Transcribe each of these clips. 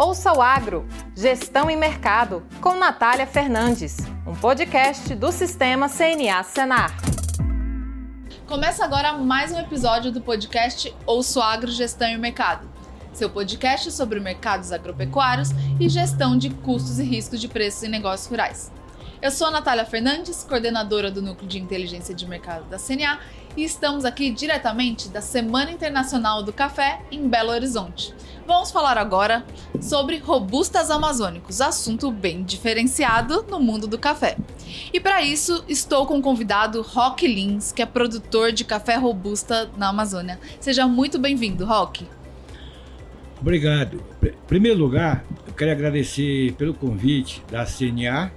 Ouça o Agro, Gestão e Mercado, com Natália Fernandes, um podcast do Sistema CNA Senar. Começa agora mais um episódio do podcast Ouça o Agro, Gestão e Mercado, seu podcast sobre mercados agropecuários e gestão de custos e riscos de preços em negócios rurais. Eu sou a Natália Fernandes, coordenadora do Núcleo de Inteligência de Mercado da CNA, e estamos aqui diretamente da Semana Internacional do Café em Belo Horizonte. Vamos falar agora sobre robustas amazônicos, assunto bem diferenciado no mundo do café. E para isso, estou com o convidado Rock Lins, que é produtor de café robusta na Amazônia. Seja muito bem-vindo, Rock. Obrigado. Em primeiro lugar, eu quero agradecer pelo convite da CNA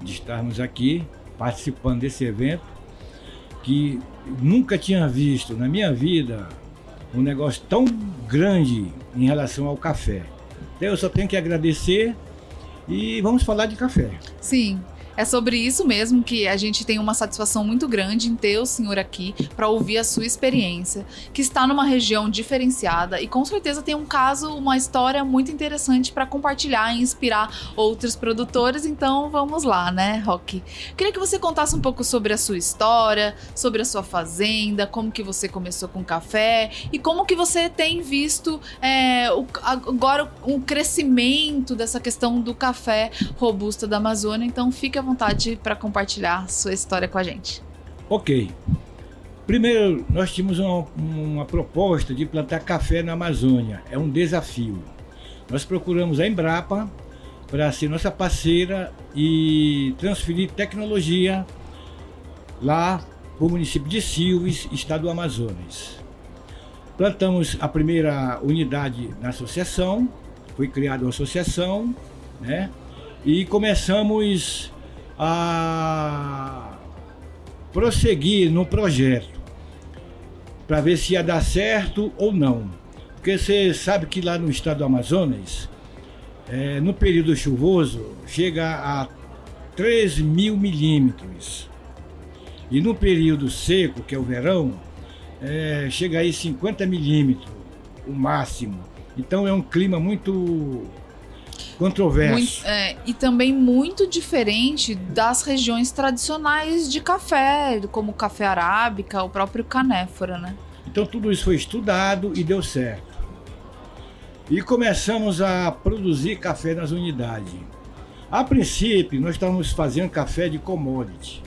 de estarmos aqui participando desse evento que nunca tinha visto na minha vida um negócio tão grande em relação ao café. Então eu só tenho que agradecer e vamos falar de café. Sim, é sobre isso mesmo que a gente tem uma satisfação muito grande em ter o senhor aqui para ouvir a sua experiência, que está numa região diferenciada e com certeza tem um caso, uma história muito interessante para compartilhar e inspirar outros produtores. Então vamos lá, né, Rock? Queria que você contasse um pouco sobre a sua história, sobre a sua fazenda, como que você começou com café e como que você tem visto é, o, agora o crescimento dessa questão do café robusta da Amazônia. Então fica à vontade para compartilhar sua história com a gente. Ok. Primeiro, nós tínhamos uma, uma, proposta de plantar café na Amazônia. É um desafio. Nós procuramos a Embrapa para ser nossa parceira e transferir tecnologia lá para o município de Silves, estado do Amazonas. Plantamos a primeira unidade na associação, foi criada uma associação, né? E começamos a prosseguir no projeto para ver se ia dar certo ou não. Porque você sabe que lá no estado do Amazonas, é, no período chuvoso, chega a 13 mil milímetros. E no período seco, que é o verão, é, chega aí 50 milímetros, o máximo. Então é um clima muito controverso. Muito, é, e também muito diferente das regiões tradicionais de café, como o café arábica, o próprio canéfora, né? Então tudo isso foi estudado e deu certo. E começamos a produzir café nas unidades. A princípio, nós estávamos fazendo café de commodity.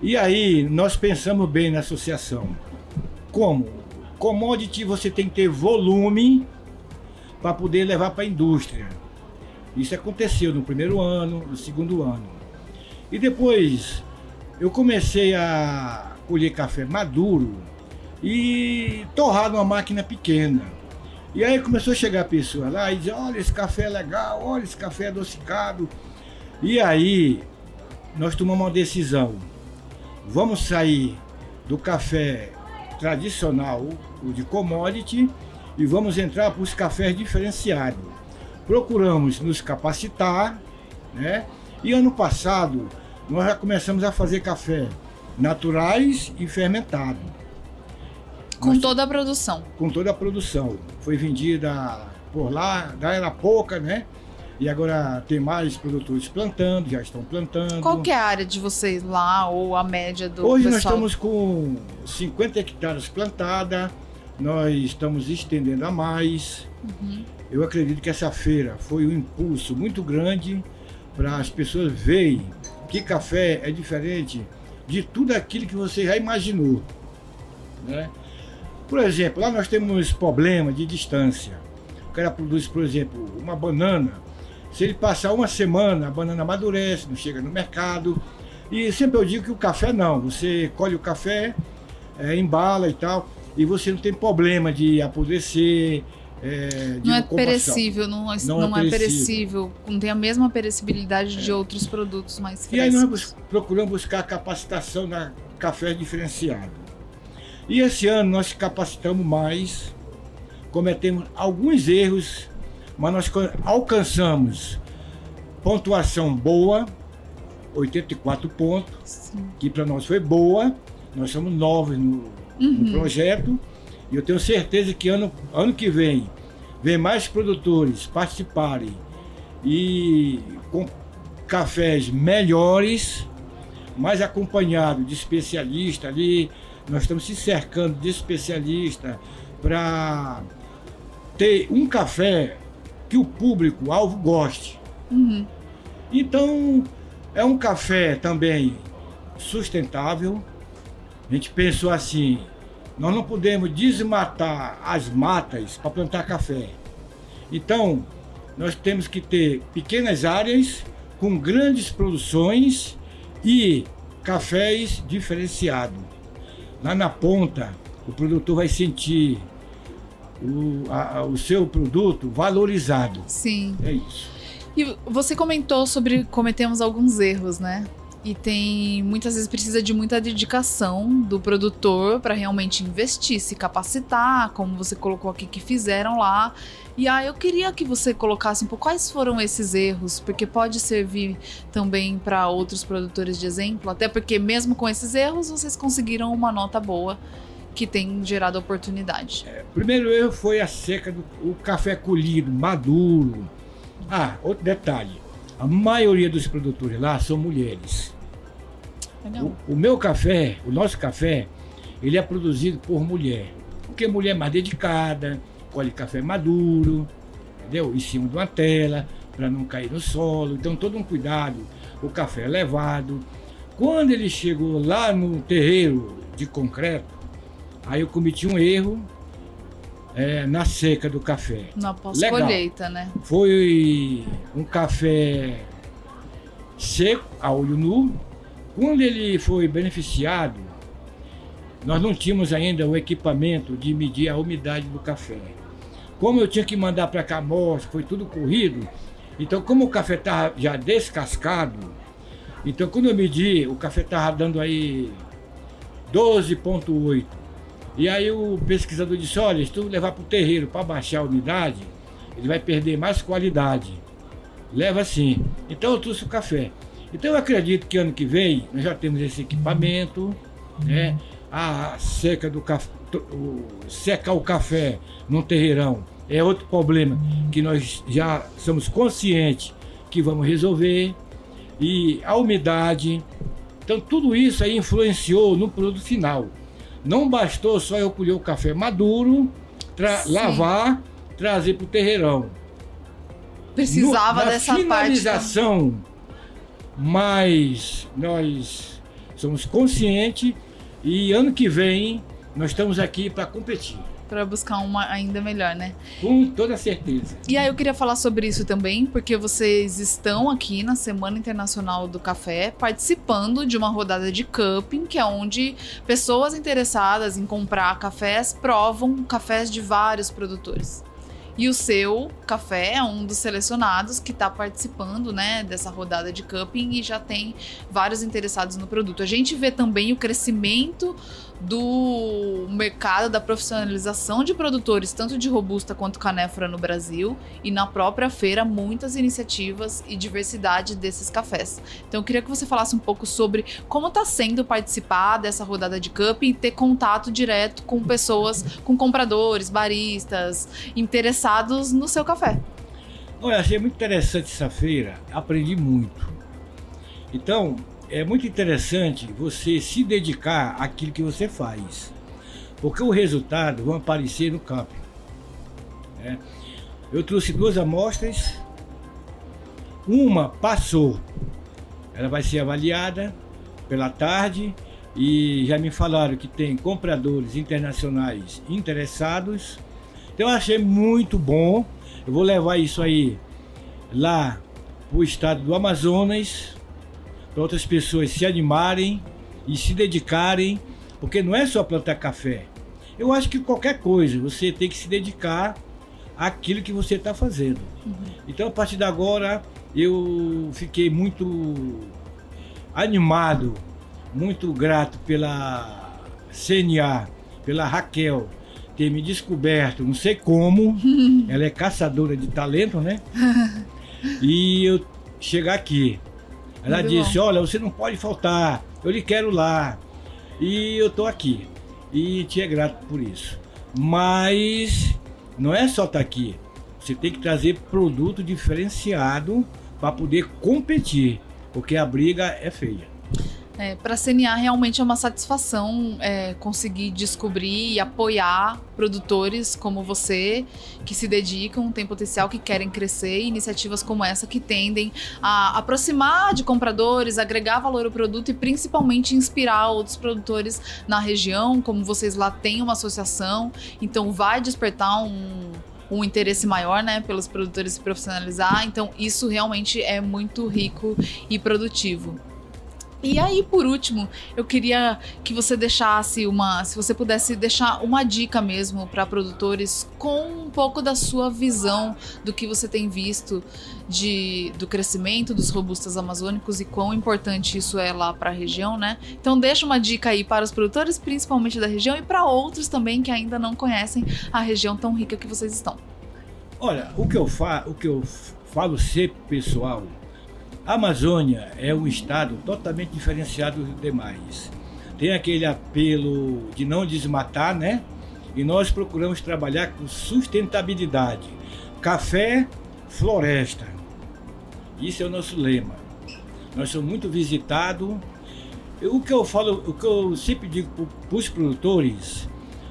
E aí, nós pensamos bem na associação. Como? Commodity você tem que ter volume para poder levar para a indústria. Isso aconteceu no primeiro ano, no segundo ano. E depois eu comecei a colher café maduro e torrar numa máquina pequena. E aí começou a chegar a pessoa lá e dizer, olha, esse café é legal, olha, esse café é adocicado. E aí nós tomamos uma decisão. Vamos sair do café tradicional, o de commodity, e vamos entrar para os cafés diferenciados procuramos nos capacitar, né? E ano passado nós já começamos a fazer café naturais e fermentado. Com nós, toda a produção. Com toda a produção. Foi vendida por lá, já era pouca, né? E agora tem mais produtores plantando, já estão plantando. Qual é a área de vocês lá, ou a média do Hoje pessoal? nós estamos com 50 hectares plantada, nós estamos estendendo a mais. Uhum. Eu acredito que essa feira foi um impulso muito grande para as pessoas verem que café é diferente de tudo aquilo que você já imaginou. Né? Por exemplo, lá nós temos problema de distância. O cara produz, por exemplo, uma banana. Se ele passar uma semana, a banana amadurece, não chega no mercado. E sempre eu digo que o café não. Você colhe o café, é, embala e tal, e você não tem problema de apodrecer, é, não é perecível, não, não, não é, é, perecível. não tem a mesma perecibilidade é. de outros produtos mais frescos. E aí nós procuramos buscar capacitação na café diferenciado. E esse ano nós capacitamos mais, cometemos alguns erros, mas nós alcançamos pontuação boa, 84 pontos, Sim. que para nós foi boa. Nós somos novos no, uhum. no projeto e eu tenho certeza que ano, ano que vem ver mais produtores participarem e com cafés melhores, mais acompanhado de especialistas ali. Nós estamos se cercando de especialistas para ter um café que o público alvo goste. Uhum. Então é um café também sustentável. A gente pensou assim, nós não podemos desmatar as matas para plantar café. Então, nós temos que ter pequenas áreas com grandes produções e cafés diferenciados. Lá na ponta, o produtor vai sentir o, a, o seu produto valorizado. Sim. É isso. E você comentou sobre cometemos alguns erros, né? E tem muitas vezes precisa de muita dedicação do produtor para realmente investir, se capacitar, como você colocou aqui que fizeram lá. E aí eu queria que você colocasse um pouco quais foram esses erros, porque pode servir também para outros produtores de exemplo, até porque mesmo com esses erros vocês conseguiram uma nota boa que tem gerado oportunidade. É, primeiro erro foi a seca do o café colhido, maduro. Ah, outro detalhe. A maioria dos produtores lá são mulheres. Legal. O, o meu café, o nosso café, ele é produzido por mulher. Porque mulher é mais dedicada, colhe café maduro, entendeu? Em cima de uma tela, para não cair no solo. Então, todo um cuidado. O café é levado. Quando ele chegou lá no terreiro de concreto, aí eu cometi um erro é, na seca do café. Na pós-colheita, né? Foi um café seco, a olho nu. Quando ele foi beneficiado, nós não tínhamos ainda o equipamento de medir a umidade do café. Como eu tinha que mandar para cá amostra, foi tudo corrido. Então, como o café estava já descascado, então quando eu medi, o café estava dando aí 12,8. E aí o pesquisador disse, olha, se tu levar para o terreiro para baixar a umidade, ele vai perder mais qualidade. Leva assim. Então eu trouxe o café. Então eu acredito que ano que vem nós já temos esse equipamento, né? A seca do café, o- secar o café num terreirão é outro problema que nós já somos conscientes que vamos resolver. E a umidade. Então tudo isso aí influenciou no produto final. Não bastou só eu colher o café maduro, tra- Sim. lavar, trazer para o terreirão. Precisava No- dessa parte. finalização, mas nós somos conscientes e ano que vem nós estamos aqui para competir, Para buscar uma ainda melhor, né? com toda certeza. E aí eu queria falar sobre isso também, porque vocês estão aqui na Semana Internacional do Café participando de uma rodada de cupping, que é onde pessoas interessadas em comprar cafés provam cafés de vários produtores. E o seu café é um dos selecionados que está participando, né, dessa rodada de cupping e já tem vários interessados no produto. A gente vê também o crescimento do mercado da profissionalização de produtores, tanto de robusta quanto canéfora no Brasil, e na própria feira muitas iniciativas e diversidade desses cafés. Então eu queria que você falasse um pouco sobre como está sendo participar dessa rodada de cup e ter contato direto com pessoas, com compradores, baristas, interessados no seu café. Olha, achei muito interessante essa feira, aprendi muito. Então, é muito interessante você se dedicar àquilo que você faz, porque o resultado vai aparecer no campo. né? Eu trouxe duas amostras, uma passou, ela vai ser avaliada pela tarde e já me falaram que tem compradores internacionais interessados. Então eu achei muito bom. Eu vou levar isso aí lá para o estado do Amazonas, para outras pessoas se animarem e se dedicarem, porque não é só plantar café. Eu acho que qualquer coisa você tem que se dedicar àquilo que você está fazendo. Então a partir de agora eu fiquei muito animado, muito grato pela CNA, pela Raquel ter me descoberto, não sei como, ela é caçadora de talento, né? E eu chegar aqui. Ela Muito disse: Olha, você não pode faltar, eu lhe quero lá. E eu tô aqui. E te é grato por isso. Mas não é só estar aqui. Você tem que trazer produto diferenciado para poder competir, porque a briga é feia. É, para a CNA realmente é uma satisfação é, conseguir descobrir e apoiar produtores como você que se dedicam, têm potencial, que querem crescer, iniciativas como essa que tendem a aproximar de compradores, agregar valor ao produto e principalmente inspirar outros produtores na região, como vocês lá têm uma associação, então vai despertar um um interesse maior, né, pelos produtores se profissionalizar. Então, isso realmente é muito rico e produtivo. E aí, por último, eu queria que você deixasse uma, se você pudesse deixar uma dica mesmo para produtores com um pouco da sua visão do que você tem visto de, do crescimento dos robustas amazônicos e quão importante isso é lá para a região, né? Então deixa uma dica aí para os produtores, principalmente da região e para outros também que ainda não conhecem a região tão rica que vocês estão. Olha, o que eu falo, o que eu falo sempre, pessoal, a Amazônia é um estado totalmente diferenciado dos demais. Tem aquele apelo de não desmatar, né? E nós procuramos trabalhar com sustentabilidade. Café, floresta. Isso é o nosso lema. Nós somos muito visitados. O que eu falo, o que eu sempre digo para os produtores,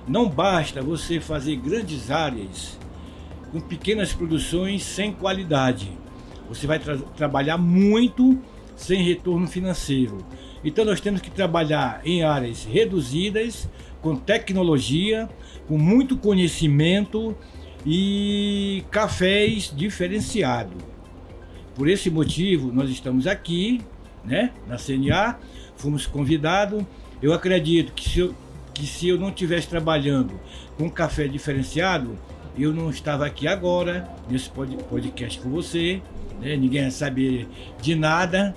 não basta você fazer grandes áreas com pequenas produções sem qualidade você vai tra trabalhar muito sem retorno financeiro. Então nós temos que trabalhar em áreas reduzidas, com tecnologia, com muito conhecimento e cafés diferenciados. Por esse motivo nós estamos aqui, né, na CNA, fomos convidados. Eu acredito que se eu, que se eu não estivesse trabalhando com café diferenciado, eu não estava aqui agora nesse podcast com você né? ninguém sabe de nada,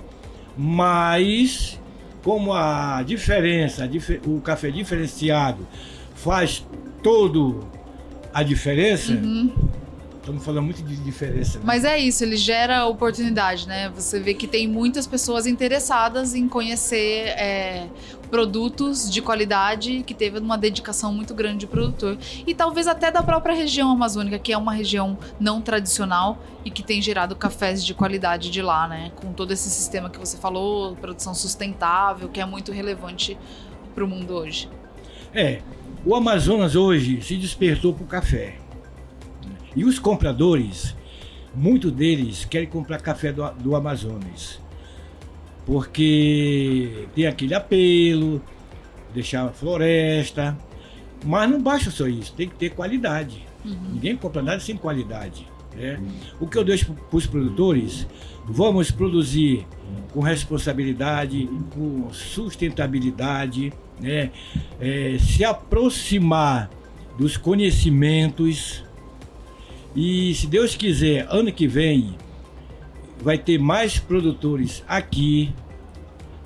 mas como a diferença, o café diferenciado faz todo a diferença, uhum. Estamos falando muito de diferença. Né? Mas é isso, ele gera oportunidade, né? Você vê que tem muitas pessoas interessadas em conhecer é, produtos de qualidade que teve uma dedicação muito grande do produtor. E talvez até da própria região amazônica, que é uma região não tradicional e que tem gerado cafés de qualidade de lá, né? Com todo esse sistema que você falou, produção sustentável, que é muito relevante para o mundo hoje. É, o Amazonas hoje se despertou para o café. E os compradores, muitos deles querem comprar café do, do Amazonas. Porque tem aquele apelo, deixar a floresta. Mas não basta só isso, tem que ter qualidade. Uhum. Ninguém compra nada sem qualidade. Né? Uhum. O que eu deixo para os produtores, vamos produzir com responsabilidade, com sustentabilidade, né? É, se aproximar dos conhecimentos e se Deus quiser, ano que vem vai ter mais produtores aqui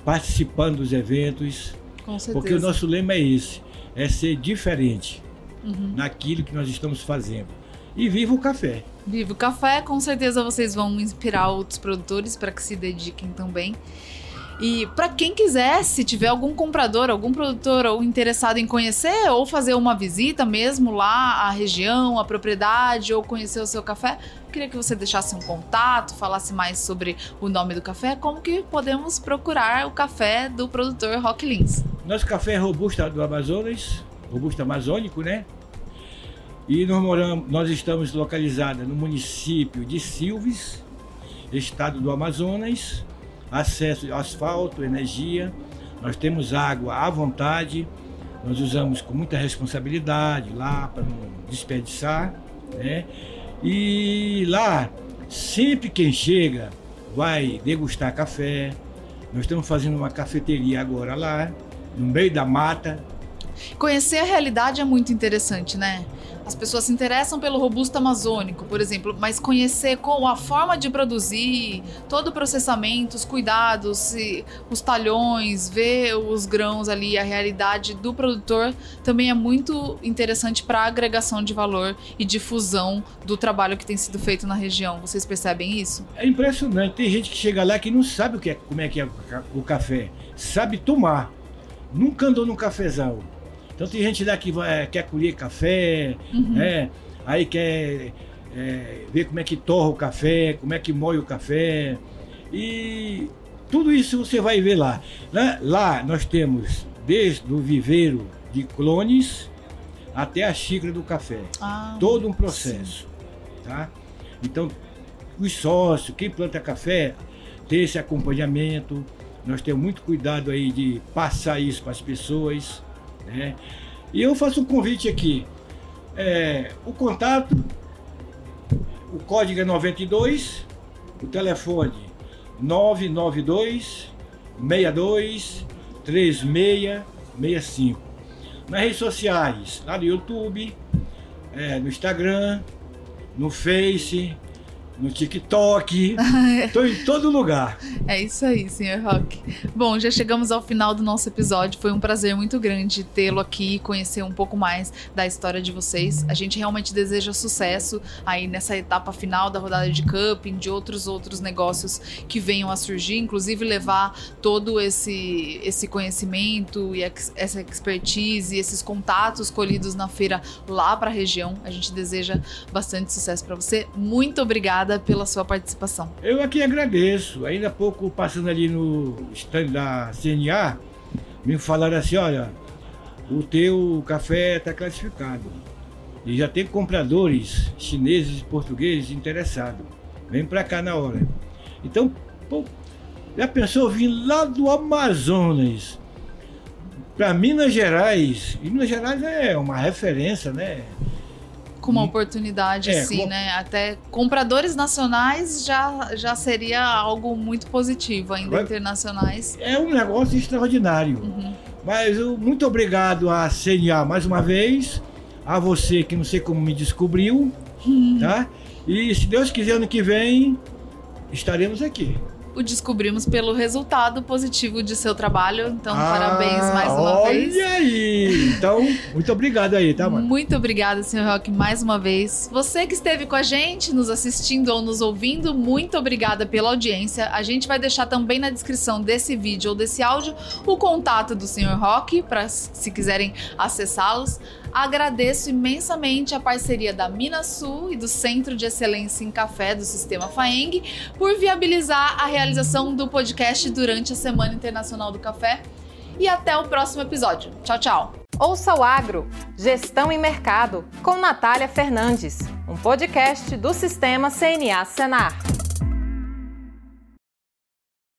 participando dos eventos. Com certeza. Porque o nosso lema é esse: é ser diferente uhum. naquilo que nós estamos fazendo. E viva o café. Viva o café, com certeza vocês vão inspirar outros produtores para que se dediquem também. E para quem quiser, se tiver algum comprador, algum produtor ou interessado em conhecer ou fazer uma visita mesmo lá à região, à propriedade ou conhecer o seu café, queria que você deixasse um contato, falasse mais sobre o nome do café, como que podemos procurar o café do produtor Rock Lins. Nosso café é robusta do Amazonas, robusta amazônico, né? E nós, moramos, nós estamos localizados no município de Silves, estado do Amazonas acesso ao asfalto, energia, nós temos água à vontade, nós usamos com muita responsabilidade lá para não desperdiçar, né? E lá, sempre quem chega vai degustar café. Nós estamos fazendo uma cafeteria agora lá, no meio da mata. Conhecer a realidade é muito interessante, né? As pessoas se interessam pelo robusto amazônico, por exemplo, mas conhecer com a forma de produzir, todo o processamento, os cuidados, os talhões, ver os grãos ali, a realidade do produtor, também é muito interessante para agregação de valor e difusão do trabalho que tem sido feito na região. Vocês percebem isso? É impressionante. Tem gente que chega lá que não sabe o que é, como é que é o café, sabe tomar. Nunca andou num cafezal então tem gente lá que vai, quer colher café, uhum. né? aí quer é, ver como é que torra o café, como é que moe o café. E tudo isso você vai ver lá. Né? Lá nós temos desde o viveiro de clones até a xícara do café. Ah, Todo um processo. Tá? Então, os sócios, quem planta café, ter esse acompanhamento. Nós temos muito cuidado aí de passar isso para as pessoas. Né? E eu faço um convite aqui. É, o contato, o código é 92, o telefone 992 62 3665. Nas redes sociais, lá no YouTube, é, no Instagram, no Face, no TikTok. Estou em todo lugar. É isso aí, senhor Rock. Bom, já chegamos ao final do nosso episódio. Foi um prazer muito grande tê-lo aqui e conhecer um pouco mais da história de vocês. A gente realmente deseja sucesso aí nessa etapa final da rodada de cupping, de outros outros negócios que venham a surgir, inclusive levar todo esse esse conhecimento e essa expertise, esses contatos colhidos na feira lá para a região. A gente deseja bastante sucesso para você. Muito obrigada pela sua participação. Eu aqui agradeço. Ainda há pouco, passando ali no stand da CNA, me falaram assim: olha, o teu café está classificado. E já tem compradores chineses e portugueses interessados. Vem para cá na hora. Então, pô, já pensou vir lá do Amazonas para Minas Gerais? E Minas Gerais é uma referência, né? Com uma oportunidade É, assim, como- né? Até compradores nacionais já, já seria algo muito positivo, ainda Vai- internacionais. É um negócio extraordinário. Uhum. Mas eu, muito obrigado à CNA mais uma vez, a você que não sei como me descobriu, tá? E se Deus quiser, ano que vem estaremos aqui. O descobrimos pelo resultado positivo de seu trabalho, então Ah, parabéns mais uma olha vez. aí! Então, muito obrigado aí, tá, mano? Muito obrigada, Sr. Rock, mais uma vez. Você que esteve com a gente, nos assistindo ou nos ouvindo, muito obrigada pela audiência. A gente vai deixar também na descrição desse vídeo ou desse áudio o contato do Sr. Rock, para se quiserem acessá-los. Agradeço imensamente a parceria da Minas Sul e do Centro de Excelência em Café do Sistema FAENG por viabilizar a realização do podcast durante a Semana Internacional do Café. E até o próximo episódio. Tchau, tchau! Ouça o Agro, Gestão em Mercado, com Natália Fernandes, um podcast do Sistema CNA Senar.